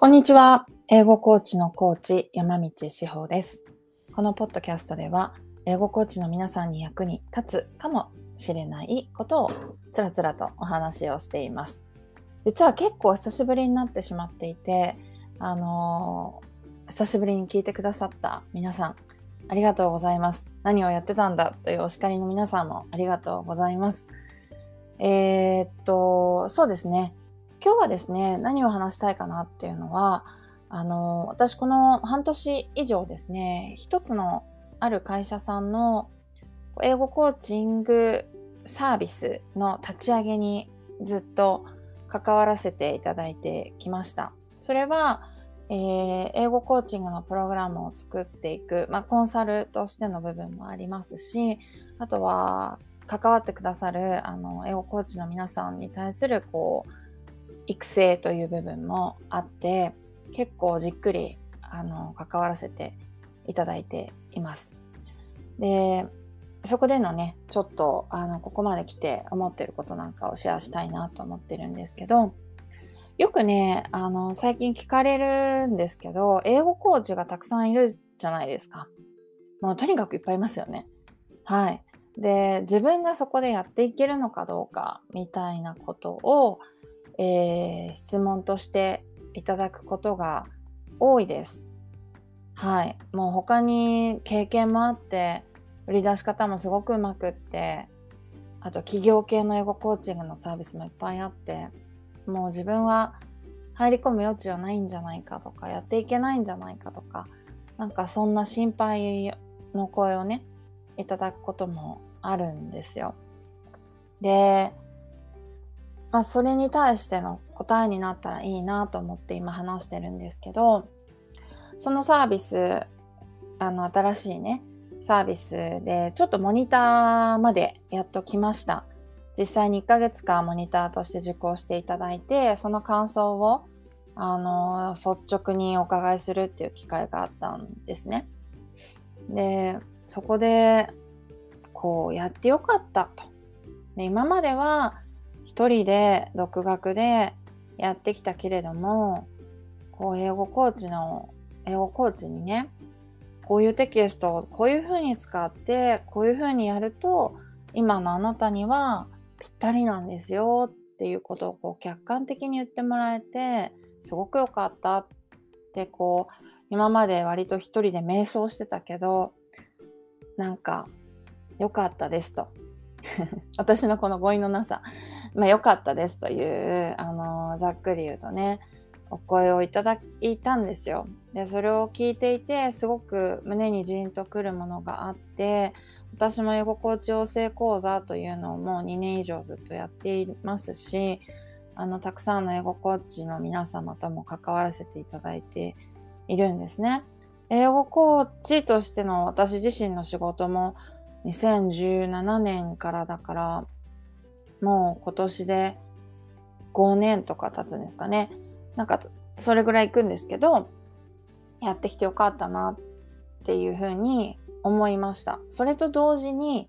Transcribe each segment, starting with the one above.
こんにちは。英語コーチのコーチ、山道志保です。このポッドキャストでは、英語コーチの皆さんに役に立つかもしれないことをつらつらとお話をしています。実は結構久しぶりになってしまっていて、あのー、久しぶりに聞いてくださった皆さん、ありがとうございます。何をやってたんだというお叱りの皆さんもありがとうございます。えー、っと、そうですね。今日はですね、何を話したいかなっていうのは、あの、私この半年以上ですね、一つのある会社さんの英語コーチングサービスの立ち上げにずっと関わらせていただいてきました。それは、えー、英語コーチングのプログラムを作っていく、まあ、コンサルとしての部分もありますし、あとは関わってくださるあの英語コーチの皆さんに対するこう育成という部分もあって結構じっくりあの関わらせていただいています。でそこでのねちょっとあのここまで来て思ってることなんかをシェアしたいなと思ってるんですけどよくねあの最近聞かれるんですけど英語コーチがたくさんいるじゃないですか。もうとにかくいっぱいいますよね。はい。で自分がそこでやっていけるのかどうかみたいなことをえー、質問としていただくことが多いです。はい。もう他に経験もあって、売り出し方もすごくうまくって、あと企業系の英語コーチングのサービスもいっぱいあって、もう自分は入り込む余地はないんじゃないかとか、やっていけないんじゃないかとか、なんかそんな心配の声をね、いただくこともあるんですよ。で、まあ、それに対しての答えになったらいいなと思って今話してるんですけど、そのサービス、あの、新しいね、サービスで、ちょっとモニターまでやっと来ました。実際に1ヶ月間モニターとして受講していただいて、その感想を、あの、率直にお伺いするっていう機会があったんですね。で、そこで、こう、やってよかったと。で今までは、一人で独学でやってきたけれども、こう英語コーチの、英語コーチにね、こういうテキストをこういうふうに使って、こういうふうにやると、今のあなたにはぴったりなんですよっていうことをこう客観的に言ってもらえて、すごく良かったってこう、今まで割と一人で瞑想してたけど、なんか良かったですと。私のこの語彙のなさ、まあ良かったですという、あの、ざっくり言うとね、お声をいただいたんですよ。で、それを聞いていて、すごく胸にジーンとくるものがあって、私も英語コーチ養成講座というのをもう2年以上ずっとやっていますし、あの、たくさんの英語コーチの皆様とも関わらせていただいているんですね。英語コーチとしての私自身の仕事も2017年からだから、もう今年で5年とか経つんですかね。なんか、それぐらい行くんですけど、やってきてよかったなっていうふうに思いました。それと同時に、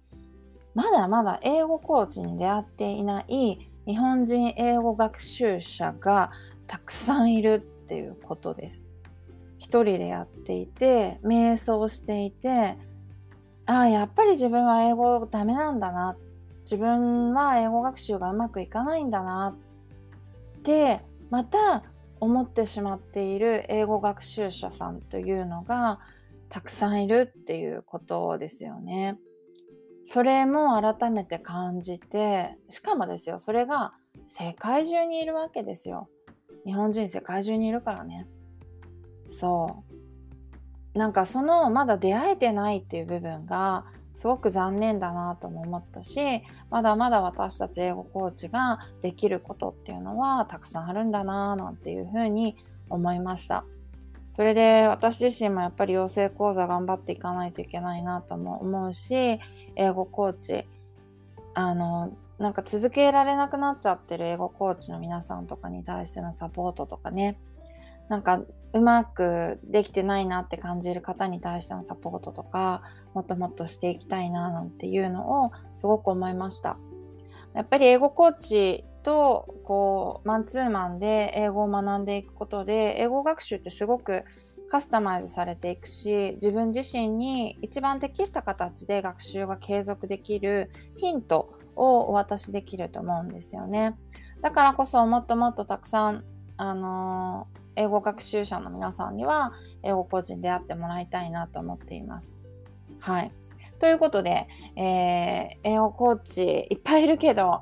まだまだ英語コーチに出会っていない日本人英語学習者がたくさんいるっていうことです。一人でやっていて、瞑想していて、ああ、やっぱり自分は英語ダメなんだなって。自分は英語学習がうまくいかないんだなって、また思ってしまっている英語学習者さんというのがたくさんいるっていうことですよね。それも改めて感じて、しかもですよ、それが世界中にいるわけですよ。日本人世界中にいるからね。そう。なんかそのまだ出会えてないっていう部分がすごく残念だなとも思ったしまだまだ私たち英語コーチができることっていうのはたくさんあるんだななんていうふうに思いました。それで私自身もやっぱり養成講座頑張っていかないといけないなとも思うし英語コーチあのなんか続けられなくなっちゃってる英語コーチの皆さんとかに対してのサポートとかね。なんかうまくできてないなって感じる方に対してのサポートとかもっともっとしていきたいななんていうのをすごく思いましたやっぱり英語コーチとこうマンツーマンで英語を学んでいくことで英語学習ってすごくカスタマイズされていくし自分自身に一番適した形で学習が継続できるヒントをお渡しできると思うんですよね。だからこそもっともっとたくさん、あの、英語学習者の皆さんには英語講師に出会ってもらいたいなと思っています。はい。ということで、えー、英語コーチいっぱいいるけど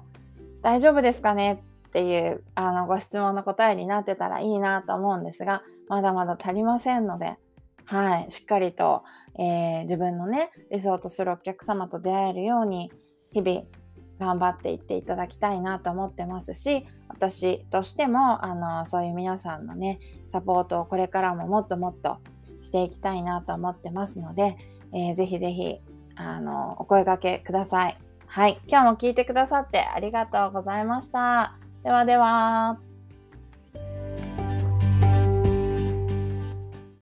大丈夫ですかねっていうあのご質問の答えになってたらいいなと思うんですが、まだまだ足りませんので、はい、しっかりと、えー、自分のね、理想とするお客様と出会えるように、日々頑張っていっていただきたいなと思ってますし、私としても、あの、そういう皆さんのね、サポートをこれからももっともっとしていきたいなと思ってますので、えー、ぜひぜひ、あの、お声がけください。はい。今日も聞いてくださってありがとうございました。ではでは。